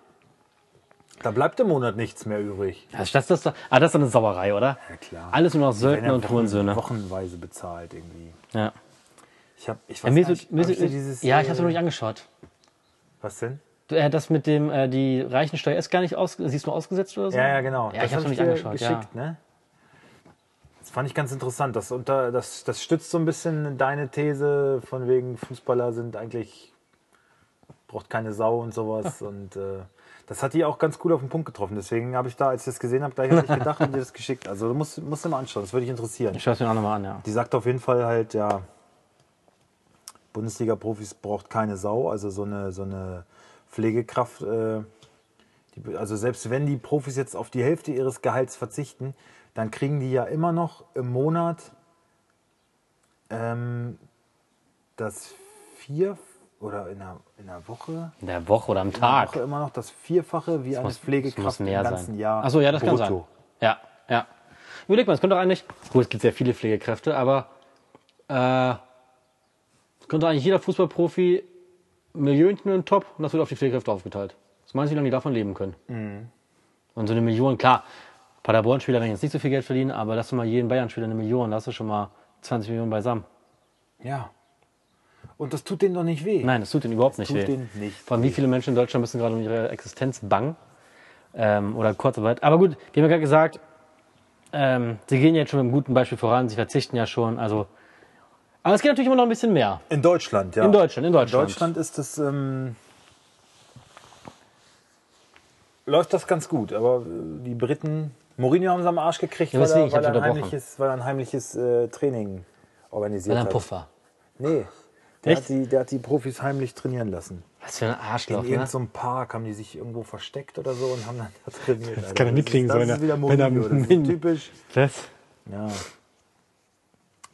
Da bleibt im Monat nichts mehr übrig. Das, das, das, ah, das ist doch eine Sauerei, oder? Ja, klar. Alles nur noch Söldner und Hurensöhne. Wochenweise bezahlt irgendwie. Ja. Ich habe, ich Ja, weiß so, nicht, mir hab so, ich dieses, ja, ich habe es äh, noch nicht angeschaut. Was denn? Äh, das mit dem, äh, die Reichensteuer ist gar nicht aus, siehst du ausgesetzt oder so? Ja, ja, genau. Ja, ich hab hab's noch nicht angeschaut, ja. geschickt, ne? Das fand ich ganz interessant. Das, unter, das, das stützt so ein bisschen deine These von wegen Fußballer sind eigentlich braucht keine Sau und sowas. *laughs* Und äh, das hat die auch ganz gut auf den Punkt getroffen. Deswegen habe ich da, als ich das gesehen habe, gleich an dich gedacht und dir das geschickt. Also du musst, musst du mal anschauen, das würde dich interessieren. Ich schaue es mir auch nochmal an, ja. Die sagt auf jeden Fall halt, ja, Bundesliga-Profis braucht keine Sau, also so eine, so eine Pflegekraft. Äh, die, also selbst wenn die Profis jetzt auf die Hälfte ihres Gehalts verzichten, dann kriegen die ja immer noch im Monat ähm, das vier oder in der, in der Woche, In der Woche oder am Tag. Woche immer noch das Vierfache wie eine muss- Pflegekraft das im ganzen sein. Jahr. Achso, ja, das kann sein. brutto. Ja, ja. Überleg mal, es könnte doch eigentlich, gut, es gibt sehr viele Pflegekräfte, aber äh, könnte eigentlich jeder Fußballprofi Millionchen in den Top und das wird auf die Pflegekräfte aufgeteilt. Was meinst du, wie lange die davon leben können? Mhm. Und so eine Million, klar, Paderborn-Spieler werden jetzt nicht so viel Geld verdienen, aber lass du mal jeden Bayern-Spieler eine Million, da hast du schon mal 20 Millionen beisammen. Ja. Und das tut denen doch nicht weh. Nein, das tut denen überhaupt nicht tut weh. denen nicht Vor allem, wie viele Menschen in Deutschland müssen gerade um ihre Existenz bangen. Ähm, oder Kurzarbeit. Aber gut, wir haben ja gerade gesagt, ähm, sie gehen jetzt schon mit einem guten Beispiel voran, sie verzichten ja schon. Also, aber es geht natürlich immer noch ein bisschen mehr. In Deutschland, ja. In Deutschland, in Deutschland. In Deutschland ist das. Ähm, läuft das ganz gut, aber äh, die Briten. Mourinho haben sie am Arsch gekriegt, Ja, weil, deswegen, er, weil, er ein heimliches, weil er ein heimliches äh, Training organisiert Weil er ein hat. Puff war. Nee. Der hat, die, der hat die Profis heimlich trainieren lassen. Was für ein In Arschloch, ne? irgendeinem so einem Park haben die sich irgendwo versteckt oder so und haben dann da trainiert. Das kann er mitkriegen, das so das ist er- wieder er- Mourinho, das ist typisch. Was? Ja.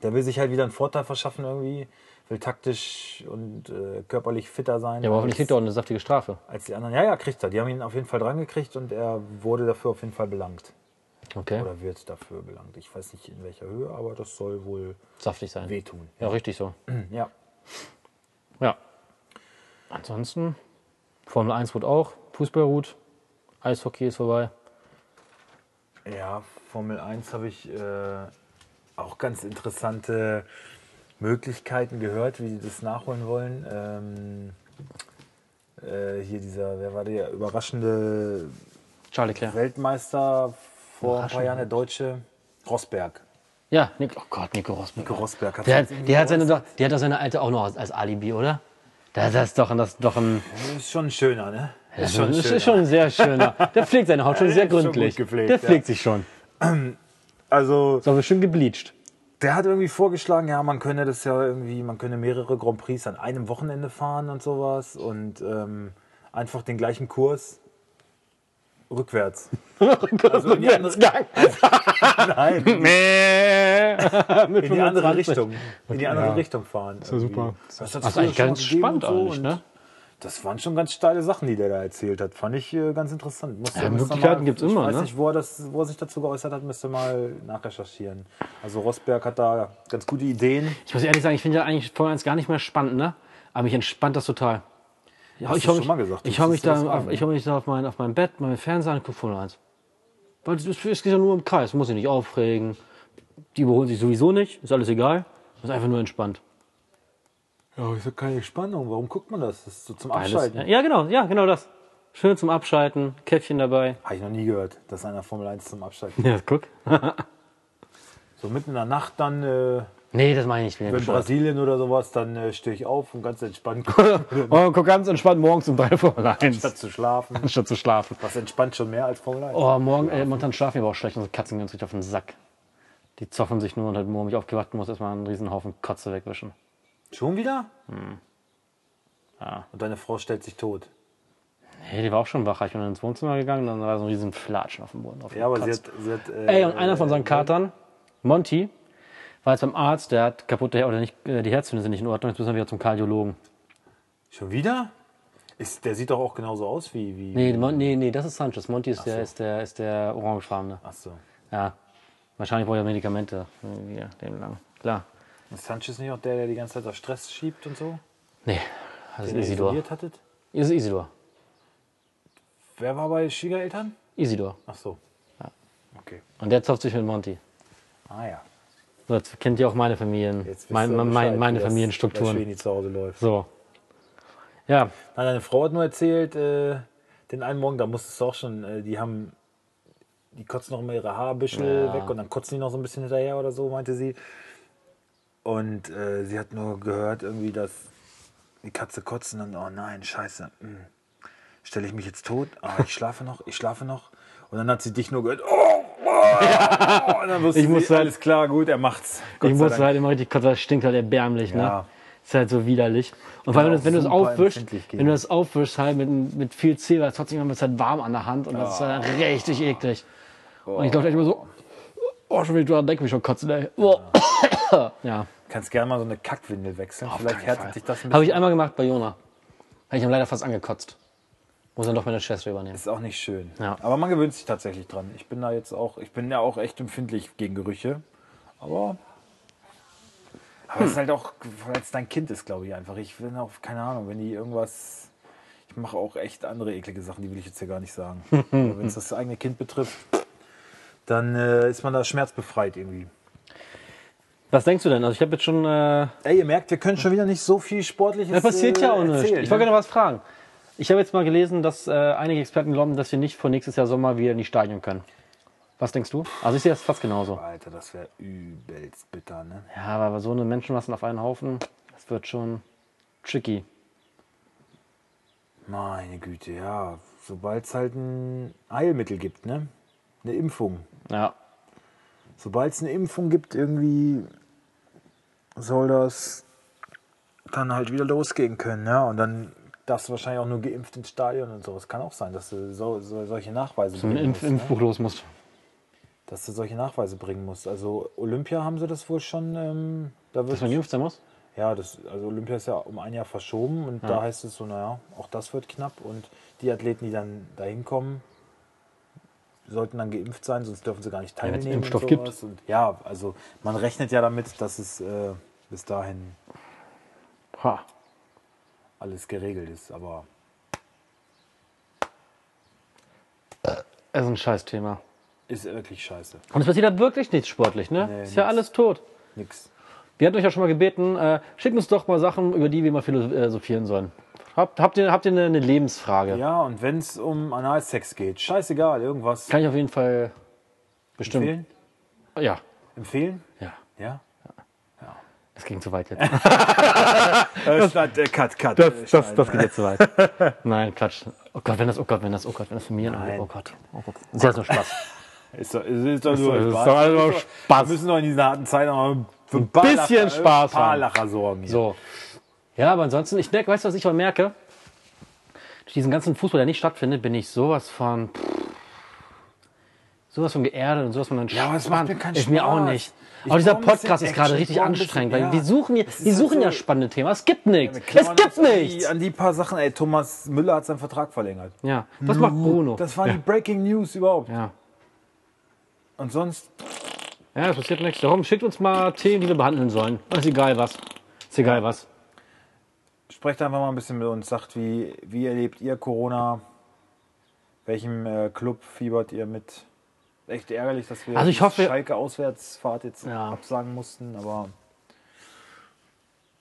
Der will sich halt wieder einen Vorteil verschaffen irgendwie, will taktisch und äh, körperlich fitter sein. Ja, aber hoffentlich kriegt er auch eine saftige Strafe. als die anderen. Ja, ja, kriegt er. Die haben ihn auf jeden Fall dran gekriegt und er wurde dafür auf jeden Fall belangt. Okay. Oder wird dafür belangt. Ich weiß nicht in welcher Höhe, aber das soll wohl Saftig sein. wehtun. Ja, richtig so. *clears throat* Ja. Ja. Ansonsten, Formel 1 ruht auch, Fußball ruht, Eishockey ist vorbei. Ja, Formel 1 habe ich äh, auch ganz interessante Möglichkeiten gehört, wie die das nachholen wollen. Ähm, äh, hier dieser, wer war der überraschende Charles Leclerc. Weltmeister vor ein paar. Jahren, der Deutsche Rosberg. Ja, Nick, oh Gott, Nico Rosberg. Nico Rosberg hat Der, hat, der, hat seine, doch, der hat doch seine alte auch noch als, als Alibi, oder? Das, das ist doch, das ist doch ein. Das ist schon ein schöner, ne? Das ist ist schon ein sehr schöner. Der pflegt seine Haut schon sehr schon gründlich. gut gepflegt, der ja. pflegt sich schon. *clears throat* Also, So schön gebleached. der hat irgendwie vorgeschlagen, ja, man könne das ja irgendwie, man könne mehrere Grand Prix an einem Wochenende fahren und sowas und ähm, einfach den gleichen Kurs rückwärts. *laughs* Also in die andere, nein, in die, in die andere Richtung. In die andere Richtung fahren. Das super. Das, Das ist eigentlich ganz spannend so eigentlich, ne? Das waren schon ganz steile Sachen, die der da erzählt hat. Fand ich äh, ganz interessant. Musste, Ja, Möglichkeiten gibt's ich immer, weiß ne? nicht, wo er, das, wo er sich dazu geäußert hat, müsste mal nachrecherchieren. Also Rosberg hat da ganz gute Ideen. Ich muss ehrlich sagen, ich finde ja eigentlich Formel 1 gar nicht mehr spannend, ne? Aber mich entspannt das total. Ja, Hast ich mich, mal gesagt. Ich hau mich da, auf, ich hau mich da auf mein, auf mein Bett, mein Fernseher und guck Formel 1. Weil es es geht ja nur im Kreis, muss ich nicht aufregen. Die überholen sich sowieso nicht, ist alles egal. Ist einfach nur entspannt. Ja, ja keine Spannung. Warum guckt man das? Das ist so zum Alles, Abschalten. ja, genau, ja, genau das. Schön zum Abschalten, Käffchen dabei. Habe ich noch nie gehört, dass einer Formel 1 zum Abschalten. Ja, guck. *laughs* So mitten in der Nacht dann, äh, Nee, das meine ich nicht. Bescheuert. Brasilien oder sowas, dann äh, stehe ich auf und ganz entspannt *laughs* gucke, Oh, guck ganz entspannt morgens um drei Formel 1. statt zu schlafen. *laughs* Anstatt zu schlafen. Was entspannt schon mehr als Formel 1. Oh, morgen, äh, momentan schlafen wir aber auch schlecht. Unsere Katzen gehen uns richtig auf den Sack. Die zoffen sich nur und heute Morgen bin ich aufgewacht muss erstmal einen riesen Haufen Kotze wegwischen. Schon wieder? Hm. Ja. Und deine Frau stellt sich tot. Hey, die war auch schon wach. Ich bin ins Wohnzimmer gegangen, dann war so ein riesen Flatschen auf dem Boden. Auf Ja, aber sie hat. Sie hat äh, Ey, und einer von unseren Katern, Monty, war jetzt beim Arzt, der hat kaputte oder nicht, äh, die Herztöne sind nicht in Ordnung, jetzt müssen wir wieder zum Kardiologen. Schon wieder? Ist, der sieht doch auch genauso aus wie. wie Nee, Mon nee, nee, das ist Sanchez. Monty ist, so. der, ist, der, ist der orangefarbene. Ach so. Ja. Wahrscheinlich braucht er Medikamente. Irgendwie, dem lang. Klar. Ist Sanchez nicht auch der, der die ganze Zeit auf Stress schiebt und so? Nee, das ist Den Isidor. hattet? Das ist Isidor. Wer war bei Schwiegereltern? Isidor. Ach so. Okay. Und der zopft sich mit Monty. Ah ja. So, jetzt kennt ihr auch meine Familien, mein, mein, Bescheid, meine wie das Familienstrukturen. Schweni zu Hause läuft. So. Ja, Nein, deine Frau hat nur erzählt, äh, den einen Morgen, da musstest du auch schon, äh, die haben, die kotzen noch immer ihre Haarbüschel Ja. weg und dann kotzen die noch so ein bisschen hinterher oder so, meinte sie. Und äh, sie hat nur gehört irgendwie, dass die Katze kotzt und oh nein, scheiße, stelle ich mich jetzt tot? Ah, ich schlafe noch, ich schlafe noch. Und dann hat sie dich nur gehört, oh, oh, und dann wusste Ich sie, musste halt- alles klar, gut, er macht's. Gott ich sei muss Dank. halt immer richtig kotzen, das stinkt halt erbärmlich, ne? Ja. Ist halt so widerlich. Und vor allem, wenn du- es aufwischst, wenn du das aufwischst halt mit, mit viel ist trotzdem immer halt warm an der Hand und das ist dann richtig eklig. Und ich glaube echt immer so, oh, schon wieder dran denke, wie schon kotzen, ey. Oh. Ja, Kannst gerne mal so eine Kackwindel wechseln. Vielleicht keinen härtet sich das ein habe ich bisschen. einmal gemacht bei Jona. Habe ich ihm leider fast angekotzt. Muss dann doch meine Schwester übernehmen. Ist auch nicht schön. Ja. Aber man gewöhnt sich tatsächlich dran. Ich bin da jetzt auch, ich bin ja auch echt empfindlich gegen Gerüche. Aber. Aber es ist halt auch, weil es dein Kind ist, glaube ich einfach. Ich bin auch, keine Ahnung, wenn die irgendwas. Ich mache auch echt andere eklige Sachen, die will ich jetzt hier gar nicht sagen. *laughs* wenn es das eigene Kind betrifft, dann äh, ist man da schmerzbefreit irgendwie. Was denkst du denn? Also ich habe jetzt schon... Äh, Ey, ihr merkt, wir können schon wieder nicht so viel Sportliches Ja, passiert ja auch äh, nichts. erzählen, Ich wollte ne? gerne was fragen. Ich habe jetzt mal gelesen, dass äh, einige Experten glauben, dass wir nicht vor nächstes Jahr Sommer wieder in die Stadien können. Was denkst du? Also ich sehe das fast genauso. Alter, das wäre übelst bitter, ne? Ja, aber so eine Menschenmassen auf einen Haufen, das wird schon tricky. Meine Güte, ja. Sobald es halt ein Heilmittel gibt, ne? Eine Impfung. Ja. Sobald es eine Impfung gibt, irgendwie soll das dann halt wieder losgehen können, ja. Und dann darfst du wahrscheinlich auch nur geimpft ins Stadion und so. Es kann auch sein, dass du so, so solche Nachweise Ein bringen Impf musst, ne? Impfbuch los musst. Dass du solche Nachweise bringen musst. Also Olympia haben sie das wohl schon. Ähm, da Dass wird, man geimpft sein muss? ja, das, also Olympia ist ja um ein Jahr verschoben und da heißt es so, naja, auch das wird knapp und die Athleten, die dann dahin kommen, sollten dann geimpft sein, sonst dürfen sie gar nicht teilnehmen. Impfstoff und sowas. Und ja, also man rechnet ja damit, dass es äh, bis dahin Ha. alles geregelt ist, aber Das ist ein Scheißthema. ist wirklich scheiße. Und es passiert da wirklich nichts sportlich, ne? Nee, ist ja nix. alles tot. Nix. Wir hatten euch ja schon mal gebeten, äh, schickt uns doch mal Sachen, über die wir mal philosophieren sollen. Habt, habt, ihr, habt ihr eine, eine Lebensfrage? Ja, und wenn es um Analsex geht, scheißegal, irgendwas Kann ich auf jeden Fall bestimmt. empfehlen? Ja. Empfehlen? Ja. Ja? Das ging zu weit jetzt. *laughs* Das, äh, cut, cut. Das, das, das geht jetzt zu weit. *laughs* Nein, Quatsch. Oh Gott, wenn das, oh Gott, wenn das, oh Gott, wenn das Familien Nein. Oh Gott. Oh Gott. Das ist ja so Spaß. *laughs* Ist doch, ist, ist doch nur ist Spaß. doch nur Wir Spaß. müssen doch in dieser harten Zeit noch mal für ein bisschen Lacher, Spaß ein paar haben. Lacher sorgen. Hier. So. Ja, aber ansonsten, ich merke, weißt du, was ich aber merke? Durch diesen ganzen Fußball, der nicht stattfindet, bin ich sowas von. pff, sowas von geerdet und sowas von entspannt. aber es macht mir keinen Ist mir auch Spaß. nicht. Ich Aber dieser Podcast ist gerade richtig ein bisschen- anstrengend, weil ja. die suchen, ja, die suchen halt ja so- spannende Themen. Es gibt nichts. Wir es gibt nichts. An die paar Sachen, ey, Thomas Müller hat seinen Vertrag verlängert. Ja, was macht Bruno? Das waren die Breaking News überhaupt. ja. Und sonst, Ja, es passiert nichts. Darum schickt uns mal Themen, die wir behandeln sollen. Ist egal was. Ist egal was. Sprecht einfach mal ein bisschen mit uns, sagt, wie, wie erlebt ihr Corona? Welchem äh, Club fiebert ihr mit? Echt ärgerlich, dass wir Also ich die hoffe- Schalke Auswärtsfahrt jetzt Ja. absagen mussten, aber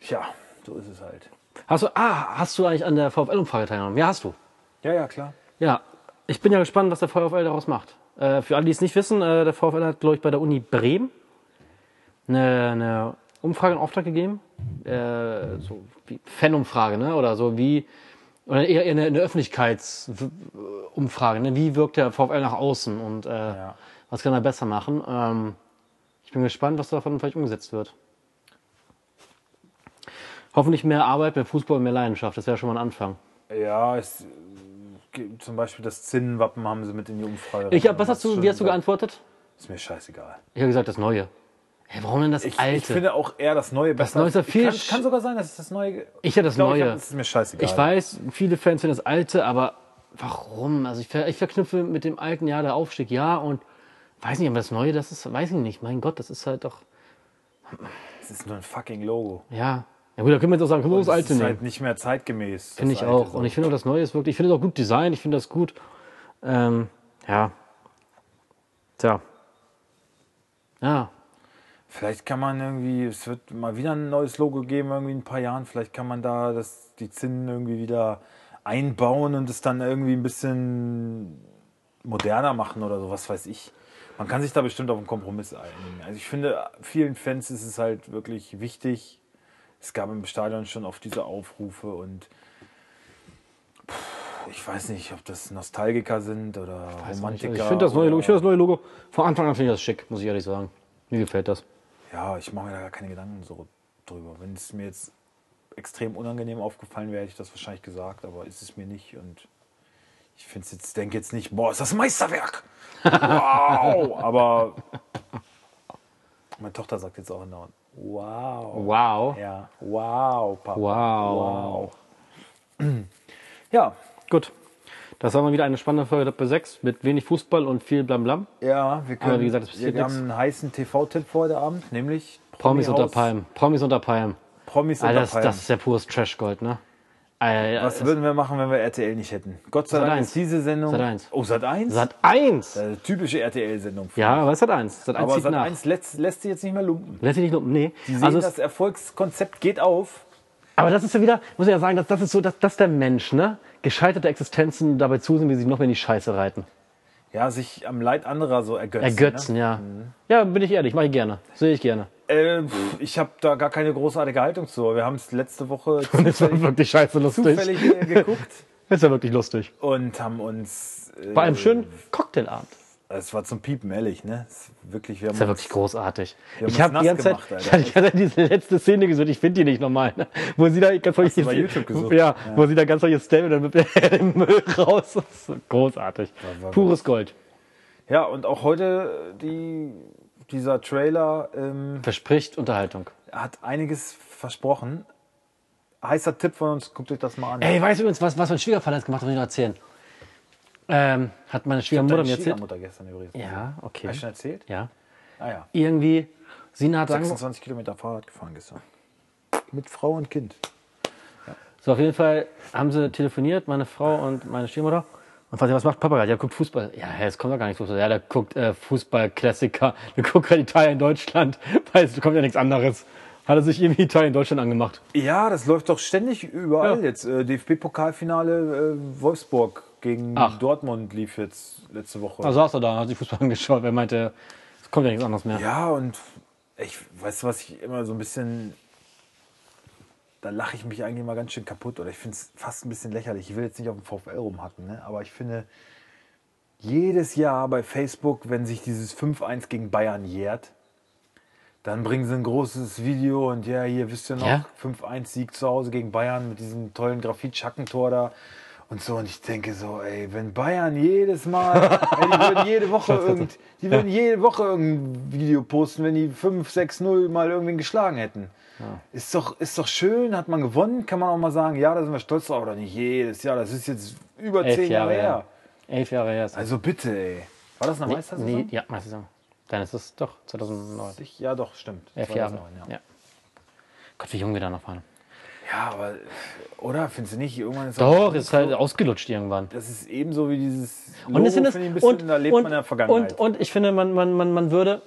ja, so ist es halt. Hast du, ah, hast du eigentlich an der VfL-Umfrage teilgenommen? Ja, hast du. Ja, ja, klar. Ja, ich bin ja gespannt, was der VfL daraus macht. Äh, für alle, die es nicht wissen, äh, der VfL hat, glaube ich, bei der Uni Bremen eine, eine Umfrage in Auftrag gegeben. Äh, so wie Fanumfrage, ne? Oder so wie, oder eher eine, eine Öffentlichkeitsumfrage, ne? Wie wirkt der VfL nach außen und äh, Ja. was kann er besser machen? Ähm, ich bin gespannt, was davon vielleicht umgesetzt wird. Hoffentlich mehr Arbeit, mehr Fußball und mehr Leidenschaft. Das wäre schon mal ein Anfang. Ja, es, zum Beispiel das Zinnenwappen haben sie mit in die Umfrage. Ich was hast du, wie hast du geantwortet? Ist mir scheißegal. Ich habe gesagt, das Neue. Hey, warum denn das Ich, Alte? ich finde auch eher das Neue besser. Neue ist ja viel kann, kann sogar sein, dass es das Neue. Ich hätte das ich Neue. hab- das ist mir scheißegal. Ich weiß, viele Fans finden das Alte, aber warum? Also ich, ver ich verknüpfe mit dem alten Jahr der Aufstieg, ja, und weiß nicht, aber das Neue, das ist, weiß ich nicht. Mein Gott, das ist halt doch, Es ist nur ein fucking Logo. ja. Ja gut, da können wir jetzt auch sagen, können wir das Das Alte ist nehmen. halt nicht mehr zeitgemäß. Finde das ich auch. so. Und ich finde auch das Neue ist wirklich, ich finde es auch gut Design, ich finde das gut. Ähm, ja. Tja. Ja. Vielleicht kann man irgendwie, es wird mal wieder ein neues Logo geben, irgendwie in ein paar Jahren. Vielleicht kann man da das, die Zinnen irgendwie wieder einbauen und es dann irgendwie ein bisschen moderner machen oder so, was weiß ich. Man kann sich da bestimmt auf einen Kompromiss einigen. Also ich finde, vielen Fans ist es halt wirklich wichtig. Es gab im Stadion schon oft diese Aufrufe und ich weiß nicht, ob das Nostalgiker sind oder Romantiker. Ich finde das, neue Logo- oder- ich finde das neue Logo, von Anfang an finde ich das schick, muss ich ehrlich sagen. Mir gefällt das. Ja, ich mache mir da gar keine Gedanken so drüber. Wenn es mir jetzt extrem unangenehm aufgefallen wäre, hätte ich das wahrscheinlich gesagt, aber ist es mir nicht. Und ich finde jetzt, denke jetzt nicht, boah, ist das Meisterwerk! Wow! *laughs* aber meine Tochter sagt jetzt auch andauernd, wow. Wow. Ja, wow, Papa. Wow. wow. Ja, Gut. Das war mal wieder eine spannende Folge Doppel 6 mit wenig Fußball und viel Blam-Blam. ja, wir können, Aber wie gesagt, es wir passiert haben einen heißen TV-Tipp für heute Abend, nämlich Promis unter Promi-Haus. Palmen. Promis unter Palmen. Promis Alter, unter das, Palmen. das ist ja pures Trash-Gold, ne? Alter, Was würden wir machen, wenn wir RTL nicht hätten? Gott sei Sat. Dank 1. ist diese Sendung. Sat. 1. Oh, Sat 1? Sat 1! Äh, typische RTL-Sendung. Ja, aber hat eins. Sat 1 aber Sat nach. 1 lässt, lässt sich jetzt nicht mehr lumpen. Lässt sich nicht lumpen, nee. Die sehen, Also das Erfolgskonzept geht auf. aber das ist ja wieder, muss ich ja sagen, das, das ist so, das, das ist der Mensch, ne? Gescheiterte Existenzen dabei zusehen, wie sie sich noch mehr in die Scheiße reiten. Ja, sich am Leid anderer so ergötzen. Ergötzen, ja. Ja, bin ich ehrlich, mache ich gerne. Sehe ich gerne. Ne? Äh, pff, ich habe da gar keine großartige Haltung zu. Wir haben es letzte Woche *laughs* Das war zufällig, wirklich scheiße lustig. zufällig äh, geguckt *laughs* Das ist ja wirklich lustig. und haben uns. Äh, Bei einem schönen Cocktailabend. Es war zum Piepen, ehrlich, ne? Es ist wirklich, wir haben Das ist ja wirklich großartig. Ich habe die ganze Zeit, gemacht, *laughs* Alter. ich hatte diese letzte Szene gesucht, ich finde die nicht nochmal, ne? wo sie da ganz du bei YouTube gesucht? Ja, wo sie da ganz solche Stellen und dann wird *laughs* der Müll raus. Das ist großartig. war- Pures Gold. Ja, und auch heute die, dieser Trailer. Ähm, Verspricht Unterhaltung. hat einiges versprochen. Heißer Tipp von uns, guckt euch das mal an. Ey, weißt du übrigens, was, was mein Schwiegervater jetzt gemacht hat, muss ich noch erzählen. Ähm, hat meine Schwiegermutter mir erzählt. Schwiegermutter gestern übrigens. Ja, okay. Hast du schon erzählt? Ja. Ah ja. Irgendwie, Sina hat ange 26 Kilometer Fahrrad gefahren gestern. Mit Frau und Kind. So, auf jeden Fall haben sie telefoniert, meine Frau und meine Stiefmutter. Und fragte, was macht Papa gerade? Ja, guckt Fußball. Ja, es kommt doch gar nicht Fußball. Ja, der guckt äh, Fußball-Klassiker. Der guckt gerade Italien, Deutschland. *laughs* Weil es kommt ja nichts anderes. Hat er sich irgendwie Italien, Deutschland angemacht. Ja, das läuft doch ständig überall Ja. jetzt. Äh, DFB-Pokalfinale äh, Wolfsburg gegen Ach. Dortmund lief jetzt letzte Woche. Da saß er da, hat sich Fußball *laughs* angeschaut. Er meinte, es kommt ja nichts anderes mehr. ja, und ich weiß, was ich immer so ein bisschen. Da lache ich mich eigentlich mal ganz schön kaputt oder ich finde es fast ein bisschen lächerlich. Ich will jetzt nicht auf dem VfL rumhacken, ne? aber ich finde, jedes Jahr bei Facebook, wenn sich dieses 5-1 gegen Bayern jährt, dann bringen sie ein großes Video und ja, hier wisst ihr noch, Ja? 5-1 Sieg zu Hause gegen Bayern mit diesem tollen Grafit-Schackentor da und so. Und ich denke so, ey, wenn Bayern jedes Mal, ey, die würden jede *laughs* Woche irgend, die würden jede Woche irgendein Video posten, wenn die 5-6-0 mal irgendwen geschlagen hätten. Ist, doch, ist doch schön, hat man gewonnen, kann man auch mal sagen, ja, da sind wir stolz drauf, oder nicht jedes Jahr, das ist jetzt über Elf zehn Jahre Jahre her. her. Elf Jahre her ist. Also bitte, ey. War das eine Meistersaison? Nee, ja, Meistersaison. Dann ist es doch 2009. Ich- Ja, doch, stimmt. Elf Jahre. 2009, Ja. Gott, wie jung wir da noch waren. Ja, aber, oder? Findest du nicht? Irgendwann ist Doch, ist halt ausgelutscht irgendwann. Das ist ebenso wie dieses Und, es sind es, finde ich ein bisschen, und, da lebt und, man in der Vergangenheit. Und, und ich finde, man, man, man, man würde.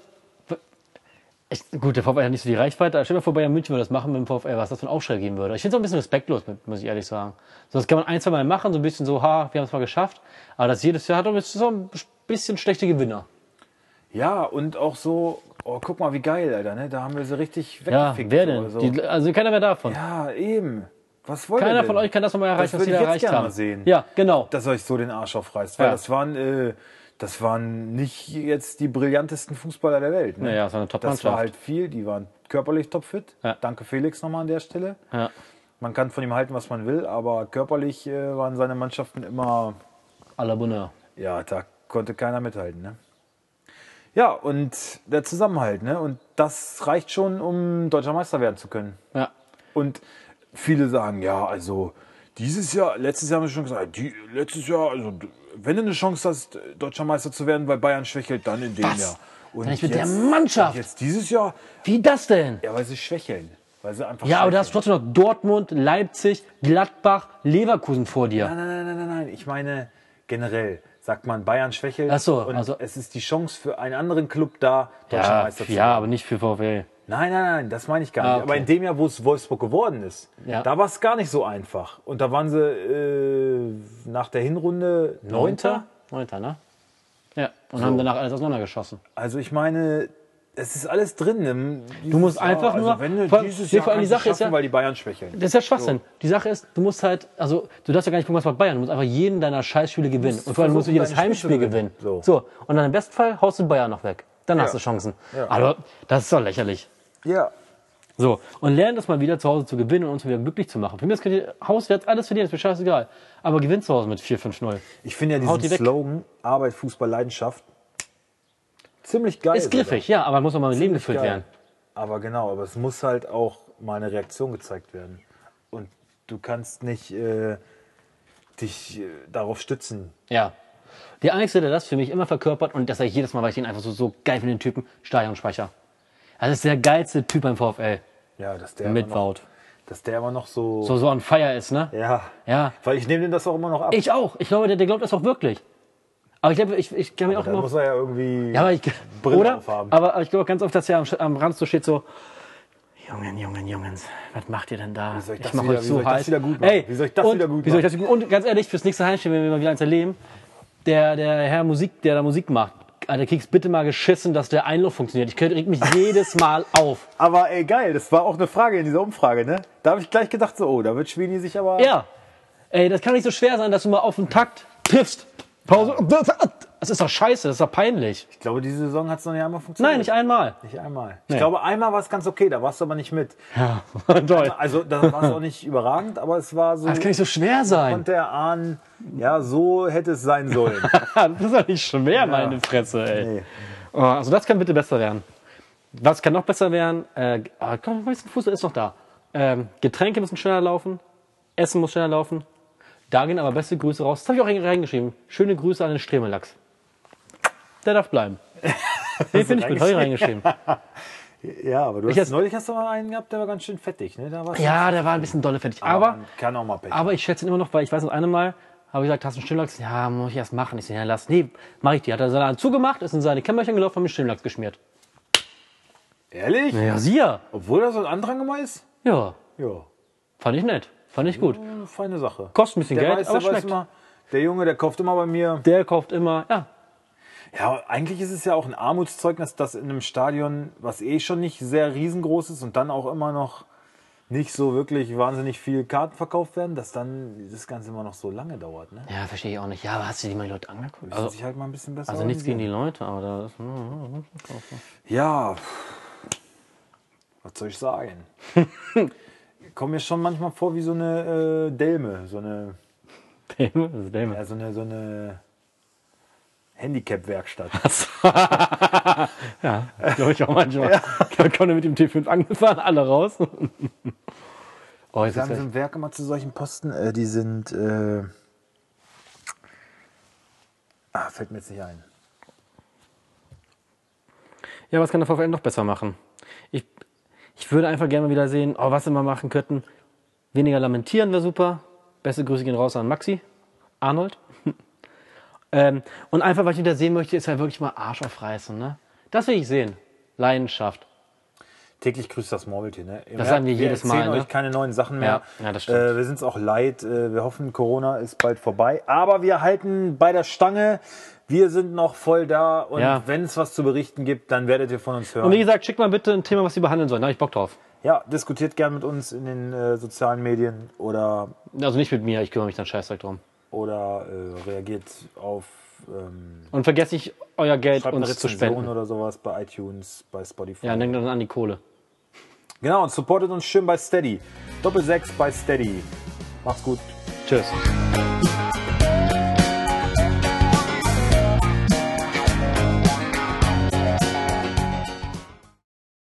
Ich, gut, der VfL hat nicht so die Reichweite. Stell dir mal vor, Bayern München würde das machen mit dem VfL, was das für ein Aufschrei geben würde. Ich finde es auch ein bisschen respektlos, mit- muss ich ehrlich sagen. So, das kann man ein, zwei Mal machen, so ein bisschen so, ha, wir haben es mal geschafft. Aber das jedes Jahr hat doch so ein bisschen schlechte Gewinner. ja, und auch so, oh, guck mal, wie geil, Alter, ne? Da haben wir sie richtig Ja, weggefickt. wer so, denn? So. Die, also keiner mehr davon. ja, eben. Was wollt ihr Keiner von euch kann das nochmal erreichen, Das was jetzt erreicht gerne haben. mal sehen. Ja, genau. Dass euch so den Arsch aufreißt. Weil Ja. das waren, äh, das waren nicht jetzt die brillantesten Fußballer der Welt. Ne? Naja, es war eine Das war halt viel, die waren körperlich topfit. Ja. Danke Felix nochmal an der Stelle. Ja. Man kann von ihm halten, was man will, aber körperlich äh, waren seine Mannschaften immer, à la Bonheur. ja, da konnte keiner mithalten. Ne? Ja, und der Zusammenhalt, ne? Und das reicht schon, um deutscher Meister werden zu können. Ja. Und viele sagen, ja, also dieses Jahr, letztes Jahr haben wir schon gesagt, die, letztes Jahr, also wenn du eine Chance hast, deutscher Meister zu werden, weil Bayern schwächelt, dann in dem Was? Jahr. Und Nicht mit der Mannschaft. Jetzt dieses Jahr, Wie das denn? ja, weil sie schwächeln. Weil sie einfach Ja, aber da hast du schwächeln. trotzdem noch Dortmund, Leipzig, Gladbach, Leverkusen vor dir. Nein, nein, nein, nein, nein, nein. Ich meine generell. Sagt man, Bayern schwächelt. Ach so, und also- es ist die Chance für einen anderen Club da, deutscher Ja, Meister zu ja, werden. aber nicht für VfL. Nein, nein, nein, das meine ich gar Ah, nicht. Aber okay. in dem Jahr, wo es Wolfsburg geworden ist, Ja. da war es gar nicht so einfach. Und da waren sie äh, nach der Hinrunde Neunter. Neunter, ne? Ja, und haben danach alles auseinandergeschossen. Also ich meine, es ist alles drin. im- Du musst dieses einfach Jahr. nur- Also wenn du vor dieses nee, Jahr vor allem die Sache ist ja- weil die Bayern schwächeln. Das ist ja Schwachsinn. Die Sache ist, du musst halt, also du darfst ja gar nicht gucken, was bei Bayern. Du musst einfach jeden deiner Scheißspiele gewinnen. Und vor allem musst du jedes Heimspiel gewinnen. So. So. Und dann im Bestfall haust du Bayern noch weg. Dann hast Ja. du Chancen. Ja. Aber das ist doch lächerlich. Ja. So, und lernen das mal wieder zu Hause zu gewinnen und uns wieder glücklich zu machen. Für mich könnt ihr auswärts alles verlieren, ist mir scheißegal. Aber gewinnt zu Hause mit 4-5-0. Ich finde ja diesen. Slogan Arbeit, Fußball, Leidenschaft ziemlich geil. Ist griffig, ja, aber muss auch mal mit Leben gefüllt geil. werden. Aber genau, aber es muss halt auch mal eine Reaktion gezeigt werden. Und du kannst nicht äh, dich äh, darauf stützen. Ja. Der Einzige, der das für mich immer verkörpert, und das sage ich jedes Mal, weil ich den einfach so, so geil finde, den Typen, Stadionsprecher. Das ist der geilste Typ beim VfL. Ja, dass der Mit Wout. dass der immer noch so, So, so on fire ist, ne? ja, Ja. weil ich nehme den das auch immer noch ab. Ich auch. Ich glaube, der, der glaubt das auch wirklich. Aber ich glaube, ich, ich mir auch immer. muss er ja irgendwie Ja, aber ich, Brille oder? aufhaben. Aber, aber ich glaube ganz oft, dass er am, am Rand so steht so, Jungen, Jungen, Jungens, was macht ihr denn da? Wie soll ich das mach wieder- euch wie so soll ich das wieder gut machen? Ey, Wie soll ich das und, wieder gut wie soll ich das wieder- Und ganz ehrlich, fürs nächste Heimspiel, wenn wir mal wieder eins erleben, der, der Herr Musik, der da Musik macht, Alter, kriegst bitte mal geschissen, dass der Einlauf funktioniert. Ich reg mich jedes Mal auf. Aber ey, geil, das war auch eine Frage in dieser Umfrage, ne? Da habe ich gleich gedacht, so, oh, da wird Schwini sich aber. Ja. Ey, das kann nicht so schwer sein, dass du mal auf den Takt triffst. Pause. Das ist doch scheiße, das ist doch peinlich. Ich glaube, diese Saison hat es noch nicht einmal funktioniert. Nein, nicht einmal. Nicht einmal. Ich glaube, einmal war es ganz okay, da warst du aber nicht mit. Ja, *laughs* toll. Also, da war es auch nicht überragend, aber es war so. Das kann nicht so schwer sein. konnte er ahnen, ja, so hätte es sein sollen. *laughs* Das ist doch nicht schwer, meine Fresse, ey. Nee. Oh, also das kann bitte besser werden. Was kann noch besser werden? Äh, ah, komm, weißt du, Fußball ist noch da. Ähm, Getränke müssen schneller laufen. Essen muss schneller laufen. Da gehen aber beste Grüße raus. Das habe ich auch rein- reingeschrieben. Schöne Grüße an den Stremelachs. Der darf bleiben. *laughs* Den finde ich gut. Habe ich reingeschrieben. *laughs* Ja, aber du Ich hast, jetzt- neulich hast du mal einen gehabt, der war ganz schön fettig, ne? Ja, der war ein bisschen dolle fertig. Aber, man kann auch mal Pech. aber ich schätze ihn immer noch, weil ich weiß noch einmal, habe ich gesagt, hast du einen Stimmlachs? Ja, muss ich erst machen. Ich so, ja, lass. Nee, mach ich die. Hat er seine Hand zugemacht, ist in seine Kämmerchen gelaufen, und mit Stimmlachs geschmiert. Ehrlich? Ja, sie ja. Obwohl da so ein Andrang immer ist? Ja, Ja, fand ich nett. Fand ich gut. eine feine Sache. Kostet ein bisschen Der Geld, weiß, aber der schmeckt. immer, der Junge, der kauft immer bei mir. Der kauft immer, ja. Ja, eigentlich ist es ja auch ein Armutszeugnis, dass in einem Stadion, was eh schon nicht sehr riesengroß ist und dann auch immer noch nicht so wirklich wahnsinnig viel Karten verkauft werden, dass dann das Ganze immer noch so lange dauert. Ne? Ja, verstehe ich auch nicht. Ja, aber hast du dir mal die Leute angeguckt? Also, sich halt mal ein bisschen besser also nichts gegen die. Leute, aber das Ja, was soll ich sagen? *laughs* Kommt mir schon manchmal vor wie so eine äh, Delme, so eine, Däme, das ist Däme. ja, so eine, so eine Handicap-Werkstatt. *laughs* Ja, glaube ich auch manchmal. *laughs* Ja. Konnte mit dem T5 angefahren, alle raus. *laughs* oh, jetzt ist Sie ja, im Werk immer zu solchen Posten, äh, die sind. Äh, ah, fällt mir jetzt nicht ein. ja, was kann der VfL noch besser machen? Ich, ich würde einfach gerne mal wieder sehen, oh, was sie mal machen könnten. Weniger lamentieren wäre super. Beste Grüße gehen raus an Maxi, Arnold. *laughs* ähm, und einfach, was ich wieder sehen möchte, ist halt wirklich mal Arsch aufreißen. Ne? Das will ich sehen. Leidenschaft. Täglich grüßt das Murmeltier. Ne? Ihr Das merkt, sagen wir jedes Mal, erzählen ne? euch keine neuen Sachen mehr. Ja, ja, das stimmt. Äh, wir sind es auch leid. Äh, wir hoffen, Corona ist bald vorbei. Aber wir halten bei der Stange. Wir sind noch voll da. Und Ja. wenn es was zu berichten gibt, dann werdet ihr von uns hören. Und wie gesagt, schickt mal bitte ein Thema, was Sie behandeln sollen. Da habe ich Bock drauf. Ja, diskutiert gern mit uns in den äh, sozialen Medien oder, Also nicht mit mir, ich kümmere mich dann scheißdreck drum. oder äh, reagiert auf ähm, Und vergesst nicht, euer Geld schreibt eine uns zu spenden. oder sowas bei iTunes, bei Spotify. Ja, denkt dann an die Kohle. Genau, und supportet uns schön bei Steady. Doppel 6 bei Steady. Macht's gut. Tschüss.